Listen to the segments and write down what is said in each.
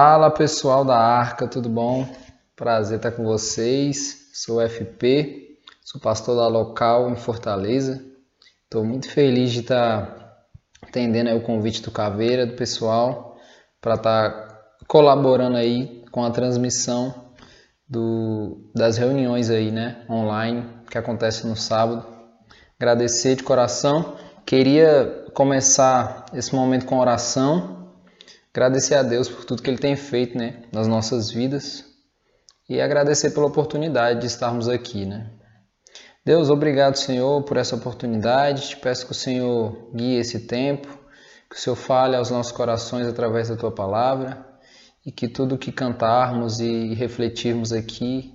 Fala pessoal da Arca, tudo bom? Prazer estar com vocês. Sou FP, sou pastor da local em Fortaleza. Estou muito feliz de estar atendendo o convite do Caveira, do pessoal, para estar colaborando aí com a transmissão do, das reuniões aí, né, online que acontece no sábado. Agradecer de coração. Queria começar esse momento com oração agradecer a Deus por tudo que Ele tem feito né, nas nossas vidas e agradecer pela oportunidade de estarmos aqui. Né? Deus, obrigado, Senhor, por essa oportunidade. Te peço que o Senhor guie esse tempo, que o Senhor fale aos nossos corações através da Tua palavra e que tudo que cantarmos e refletirmos aqui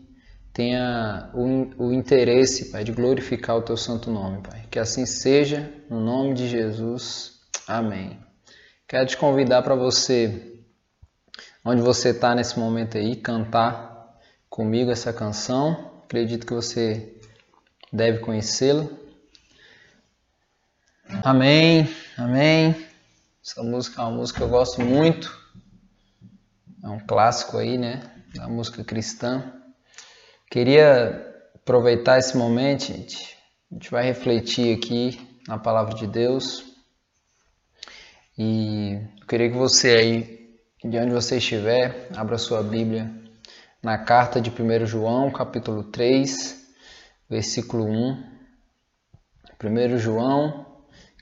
tenha o, o interesse, Pai, de glorificar o Teu santo nome, Pai. Que assim seja, no nome de Jesus. Amém. Quero te convidar para você, onde você está nesse momento aí, cantar comigo essa canção. Acredito que você deve conhecê-la. Amém, amém. Essa música é uma música que eu gosto muito. É um clássico aí, né? Da música cristã. Queria aproveitar esse momento, gente. A gente vai refletir aqui na palavra de Deus. E eu queria que você aí, de onde você estiver, abra sua Bíblia na carta de 1 João, capítulo 3, versículo 1. 1 João,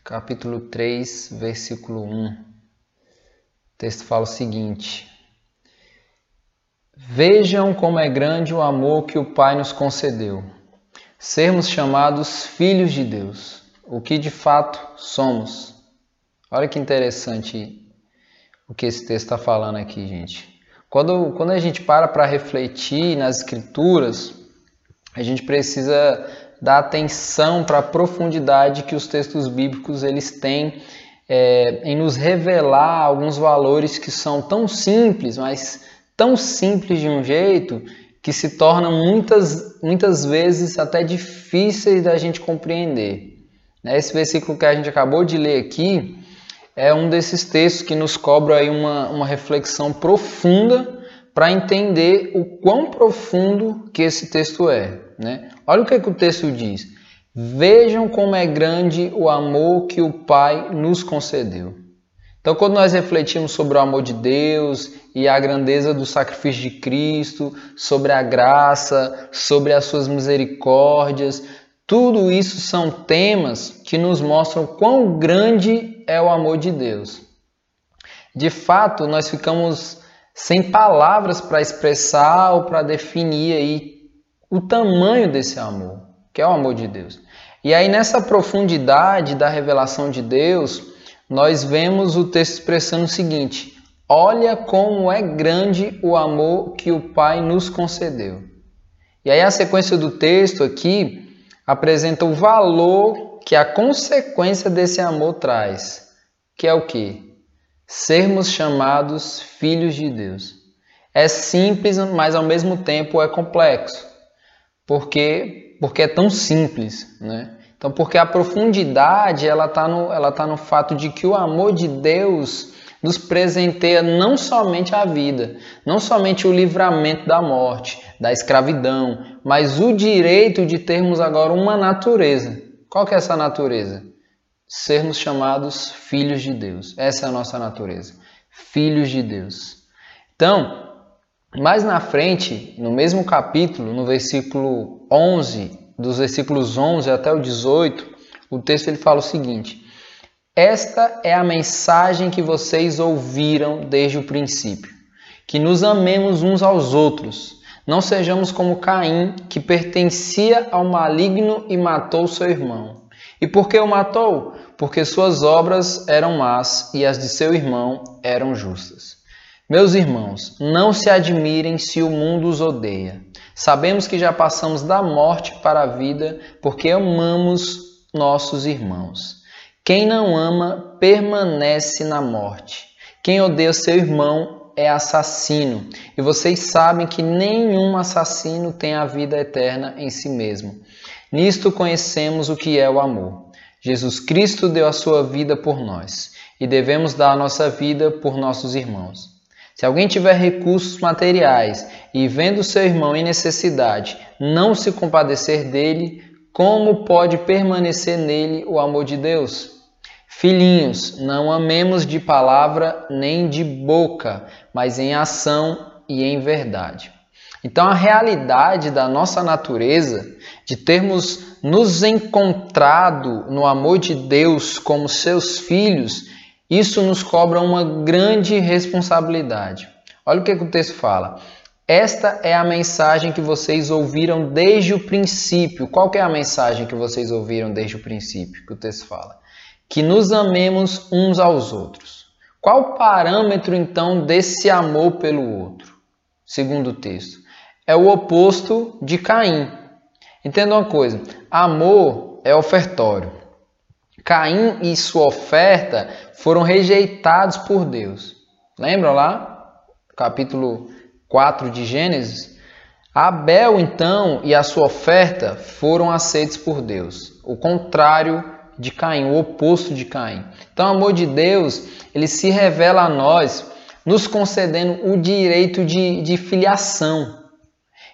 capítulo 3, versículo 1. O texto fala o seguinte: Vejam como é grande o amor que o Pai nos concedeu, sermos chamados filhos de Deus, o que de fato somos. Olha que interessante o que esse texto está falando aqui, gente. Quando, quando a gente para para refletir nas escrituras, a gente precisa dar atenção para a profundidade que os textos bíblicos eles têm é, em nos revelar alguns valores que são tão simples, mas tão simples de um jeito que se tornam muitas, muitas vezes até difíceis da gente compreender. Esse versículo que a gente acabou de ler aqui, é um desses textos que nos cobra aí uma, uma reflexão profunda para entender o quão profundo que esse texto é. Né? Olha o que, é que o texto diz. Vejam como é grande o amor que o Pai nos concedeu. Então, quando nós refletimos sobre o amor de Deus e a grandeza do sacrifício de Cristo, sobre a graça, sobre as suas misericórdias, tudo isso são temas que nos mostram quão grande é o amor de Deus. De fato, nós ficamos sem palavras para expressar ou para definir aí o tamanho desse amor, que é o amor de Deus. E aí nessa profundidade da revelação de Deus, nós vemos o texto expressando o seguinte: Olha como é grande o amor que o Pai nos concedeu. E aí a sequência do texto aqui apresenta o valor que a consequência desse amor traz, que é o que? Sermos chamados filhos de Deus. É simples, mas ao mesmo tempo é complexo. Porque, porque é tão simples, né? Então, porque a profundidade ela está no, ela tá no fato de que o amor de Deus nos presenteia não somente a vida, não somente o livramento da morte, da escravidão, mas o direito de termos agora uma natureza. Qual que é essa natureza? Sermos chamados filhos de Deus. Essa é a nossa natureza. Filhos de Deus. Então, mais na frente, no mesmo capítulo, no versículo 11, dos versículos 11 até o 18, o texto ele fala o seguinte: esta é a mensagem que vocês ouviram desde o princípio: que nos amemos uns aos outros. Não sejamos como Caim, que pertencia ao maligno e matou seu irmão. E por que o matou? Porque suas obras eram más e as de seu irmão eram justas. Meus irmãos, não se admirem se o mundo os odeia. Sabemos que já passamos da morte para a vida porque amamos nossos irmãos. Quem não ama permanece na morte. Quem odeia seu irmão é assassino. E vocês sabem que nenhum assassino tem a vida eterna em si mesmo. Nisto conhecemos o que é o amor. Jesus Cristo deu a sua vida por nós e devemos dar a nossa vida por nossos irmãos. Se alguém tiver recursos materiais e vendo seu irmão em necessidade, não se compadecer dele, como pode permanecer nele o amor de Deus? Filhinhos, não amemos de palavra nem de boca, mas em ação e em verdade. Então, a realidade da nossa natureza, de termos nos encontrado no amor de Deus como seus filhos, isso nos cobra uma grande responsabilidade. Olha o que, que o texto fala. Esta é a mensagem que vocês ouviram desde o princípio. Qual é a mensagem que vocês ouviram desde o princípio que o texto fala? Que nos amemos uns aos outros. Qual o parâmetro então desse amor pelo outro? Segundo o texto, é o oposto de Caim. Entenda uma coisa: amor é ofertório. Caim e sua oferta foram rejeitados por Deus. Lembra lá? Capítulo 4 de Gênesis. Abel, então, e a sua oferta foram aceitos por Deus. O contrário de Caim, o oposto de Caim. Então, o amor de Deus, ele se revela a nós, nos concedendo o direito de, de filiação.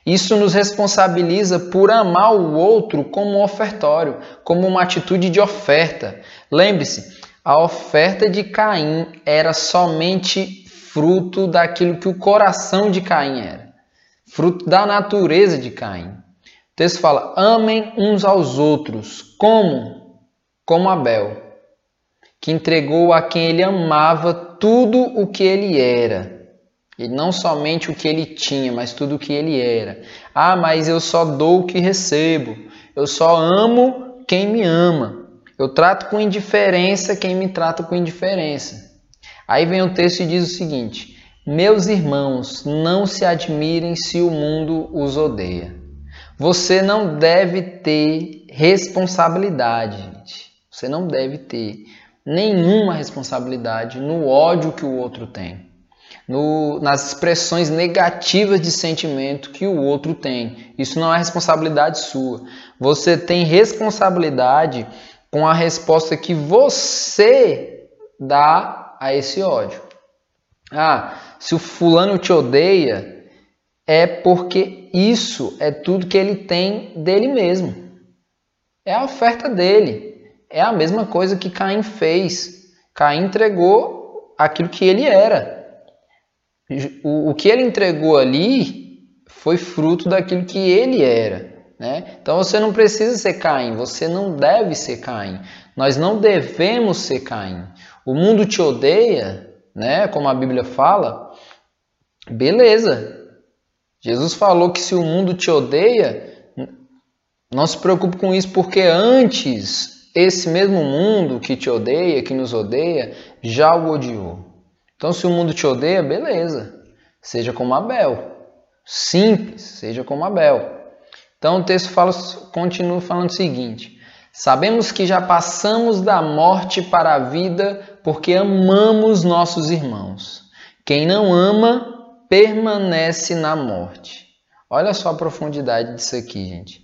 Isso nos responsabiliza por amar o outro como um ofertório, como uma atitude de oferta. Lembre-se, a oferta de Caim era somente fruto daquilo que o coração de Caim era, fruto da natureza de Caim. O texto fala: amem uns aos outros, como? Como Abel, que entregou a quem ele amava tudo o que ele era e não somente o que ele tinha, mas tudo o que ele era. Ah, mas eu só dou o que recebo. Eu só amo quem me ama. Eu trato com indiferença quem me trata com indiferença. Aí vem o texto e diz o seguinte: Meus irmãos, não se admirem se o mundo os odeia. Você não deve ter responsabilidade, gente. Você não deve ter nenhuma responsabilidade no ódio que o outro tem no, nas expressões negativas de sentimento que o outro tem. Isso não é responsabilidade sua. Você tem responsabilidade com a resposta que você dá a esse ódio. Ah, se o fulano te odeia, é porque isso é tudo que ele tem dele mesmo. É a oferta dele. É a mesma coisa que Caim fez. Caim entregou aquilo que ele era o, o que ele entregou ali foi fruto daquilo que ele era. Né? Então você não precisa ser Caim, você não deve ser Caim. Nós não devemos ser Caim. O mundo te odeia, né? como a Bíblia fala, beleza. Jesus falou que se o mundo te odeia, não se preocupe com isso, porque antes esse mesmo mundo que te odeia, que nos odeia, já o odiou. Então, se o mundo te odeia, beleza. Seja como Abel. Simples, seja como Abel. Então, o texto fala, continua falando o seguinte: Sabemos que já passamos da morte para a vida porque amamos nossos irmãos. Quem não ama permanece na morte. Olha só a profundidade disso aqui, gente.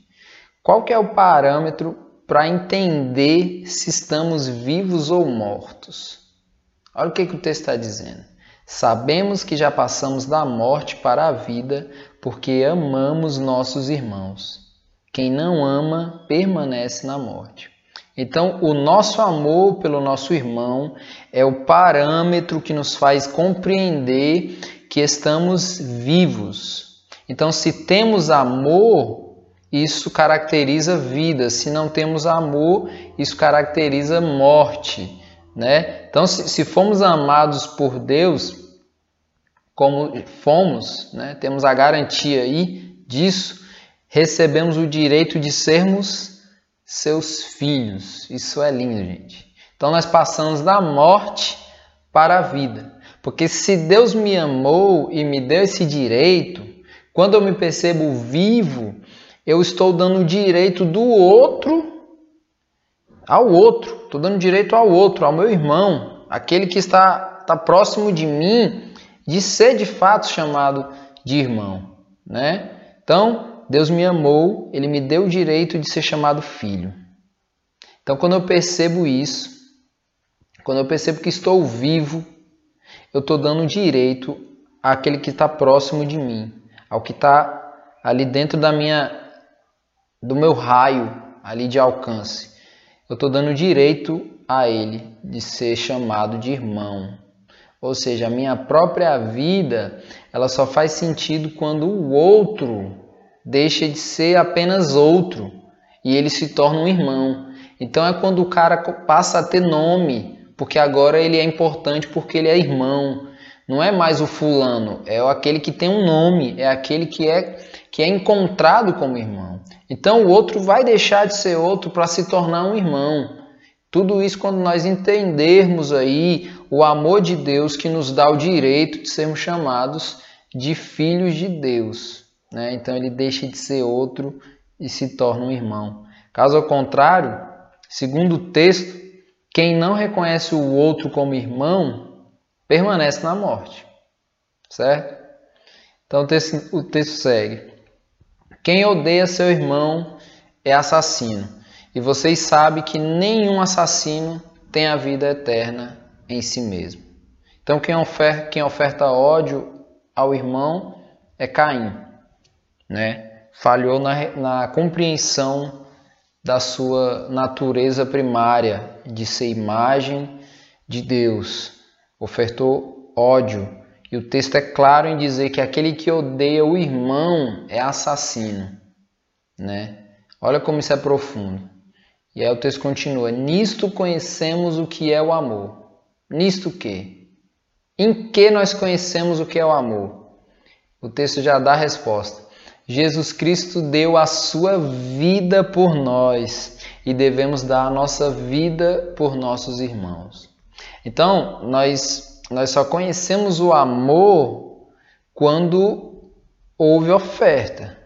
Qual que é o parâmetro para entender se estamos vivos ou mortos? Olha o que, que o texto está dizendo. Sabemos que já passamos da morte para a vida porque amamos nossos irmãos. Quem não ama permanece na morte. Então, o nosso amor pelo nosso irmão é o parâmetro que nos faz compreender que estamos vivos. Então, se temos amor, isso caracteriza vida. Se não temos amor, isso caracteriza morte. Né? Então, se, se fomos amados por Deus, como fomos, né? temos a garantia aí disso, recebemos o direito de sermos seus filhos. Isso é lindo, gente. Então, nós passamos da morte para a vida. Porque se Deus me amou e me deu esse direito, quando eu me percebo vivo, eu estou dando o direito do outro ao outro, estou dando direito ao outro, ao meu irmão, aquele que está, está próximo de mim, de ser de fato chamado de irmão. Né? Então, Deus me amou, Ele me deu o direito de ser chamado filho. Então, quando eu percebo isso, quando eu percebo que estou vivo, eu estou dando direito àquele que está próximo de mim, ao que está ali dentro da minha, do meu raio ali de alcance. Eu estou dando direito a ele de ser chamado de irmão. Ou seja, a minha própria vida, ela só faz sentido quando o outro deixa de ser apenas outro e ele se torna um irmão. Então é quando o cara passa a ter nome, porque agora ele é importante porque ele é irmão. Não é mais o fulano, é aquele que tem um nome, é aquele que é que é encontrado como irmão. Então o outro vai deixar de ser outro para se tornar um irmão. Tudo isso quando nós entendermos aí o amor de Deus que nos dá o direito de sermos chamados de filhos de Deus. Né? Então ele deixa de ser outro e se torna um irmão. Caso ao contrário, segundo o texto, quem não reconhece o outro como irmão permanece na morte. Certo? Então o texto, o texto segue. Quem odeia seu irmão é assassino. E vocês sabem que nenhum assassino tem a vida eterna em si mesmo. Então quem oferta, quem oferta ódio ao irmão é Caim. Né? Falhou na, na compreensão da sua natureza primária de ser imagem de Deus. Ofertou ódio e o texto é claro em dizer que aquele que odeia o irmão é assassino, né? Olha como isso é profundo. E aí o texto continua: Nisto conhecemos o que é o amor. Nisto que? Em que nós conhecemos o que é o amor? O texto já dá a resposta. Jesus Cristo deu a sua vida por nós e devemos dar a nossa vida por nossos irmãos. Então, nós nós só conhecemos o amor quando houve oferta.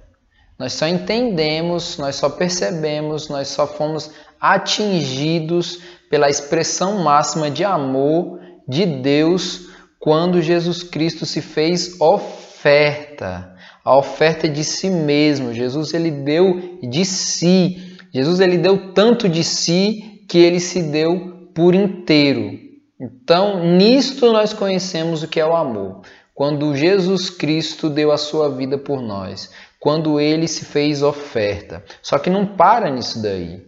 Nós só entendemos, nós só percebemos, nós só fomos atingidos pela expressão máxima de amor de Deus quando Jesus Cristo se fez oferta, a oferta de si mesmo. Jesus ele deu de si. Jesus ele deu tanto de si que ele se deu por inteiro. Então, nisto nós conhecemos o que é o amor. Quando Jesus Cristo deu a sua vida por nós, quando ele se fez oferta. Só que não para nisso daí.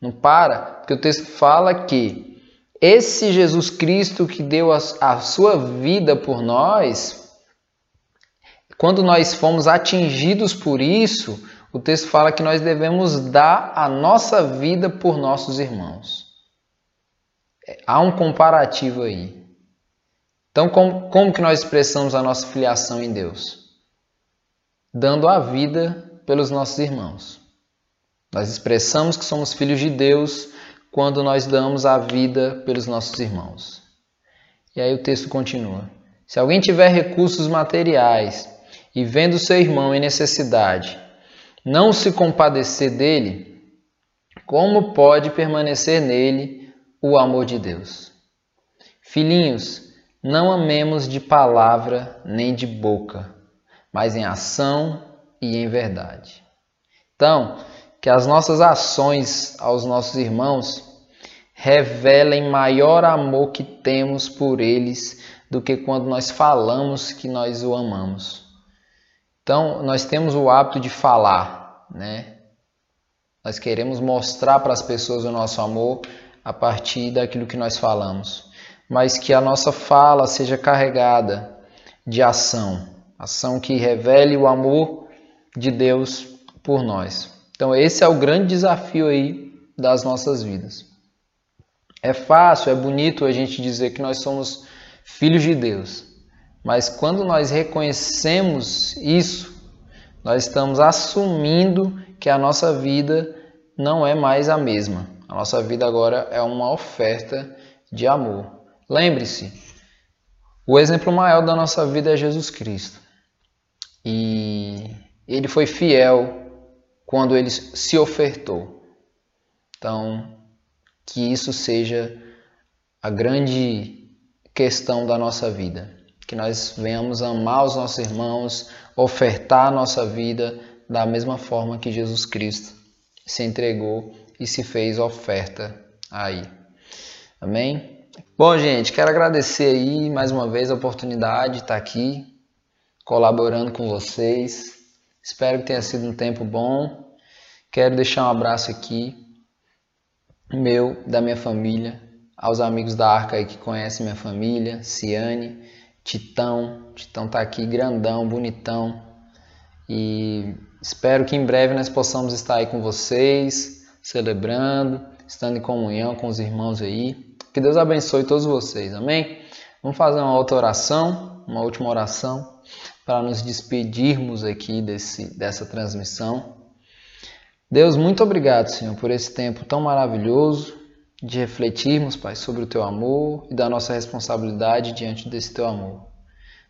Não para, porque o texto fala que esse Jesus Cristo que deu a, a sua vida por nós, quando nós fomos atingidos por isso, o texto fala que nós devemos dar a nossa vida por nossos irmãos há um comparativo aí. Então, como, como que nós expressamos a nossa filiação em Deus? Dando a vida pelos nossos irmãos. Nós expressamos que somos filhos de Deus quando nós damos a vida pelos nossos irmãos. E aí o texto continua: Se alguém tiver recursos materiais e vendo seu irmão em necessidade, não se compadecer dele, como pode permanecer nele o amor de Deus. Filhinhos, não amemos de palavra nem de boca, mas em ação e em verdade. Então, que as nossas ações aos nossos irmãos revelem maior amor que temos por eles do que quando nós falamos que nós o amamos. Então, nós temos o hábito de falar, né? Nós queremos mostrar para as pessoas o nosso amor, a partir daquilo que nós falamos, mas que a nossa fala seja carregada de ação, ação que revele o amor de Deus por nós. Então esse é o grande desafio aí das nossas vidas. É fácil, é bonito a gente dizer que nós somos filhos de Deus, mas quando nós reconhecemos isso, nós estamos assumindo que a nossa vida não é mais a mesma. A nossa vida agora é uma oferta de amor. Lembre-se, o exemplo maior da nossa vida é Jesus Cristo. E ele foi fiel quando ele se ofertou. Então, que isso seja a grande questão da nossa vida. Que nós venhamos amar os nossos irmãos, ofertar a nossa vida da mesma forma que Jesus Cristo se entregou e se fez oferta aí. Amém? Bom, gente, quero agradecer aí mais uma vez a oportunidade de estar aqui colaborando com vocês. Espero que tenha sido um tempo bom. Quero deixar um abraço aqui, meu, da minha família, aos amigos da Arca aí que conhecem minha família, Ciane, Titão. Titão tá aqui grandão, bonitão. E espero que em breve nós possamos estar aí com vocês, celebrando, estando em comunhão com os irmãos aí. Que Deus abençoe todos vocês, amém? Vamos fazer uma outra oração, uma última oração, para nos despedirmos aqui desse, dessa transmissão. Deus, muito obrigado, Senhor, por esse tempo tão maravilhoso de refletirmos, Pai, sobre o Teu amor e da nossa responsabilidade diante desse Teu amor.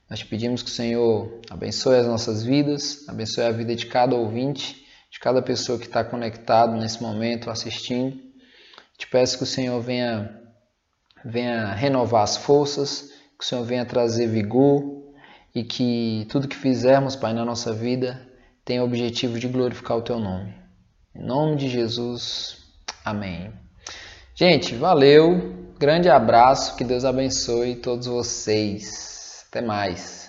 Nós te pedimos que o Senhor abençoe as nossas vidas, abençoe a vida de cada ouvinte, de cada pessoa que está conectado nesse momento, assistindo. Te peço que o Senhor venha, venha renovar as forças, que o Senhor venha trazer vigor e que tudo que fizermos, Pai, na nossa vida tenha o objetivo de glorificar o Teu nome. Em nome de Jesus, amém. Gente, valeu, grande abraço, que Deus abençoe todos vocês. Até mais.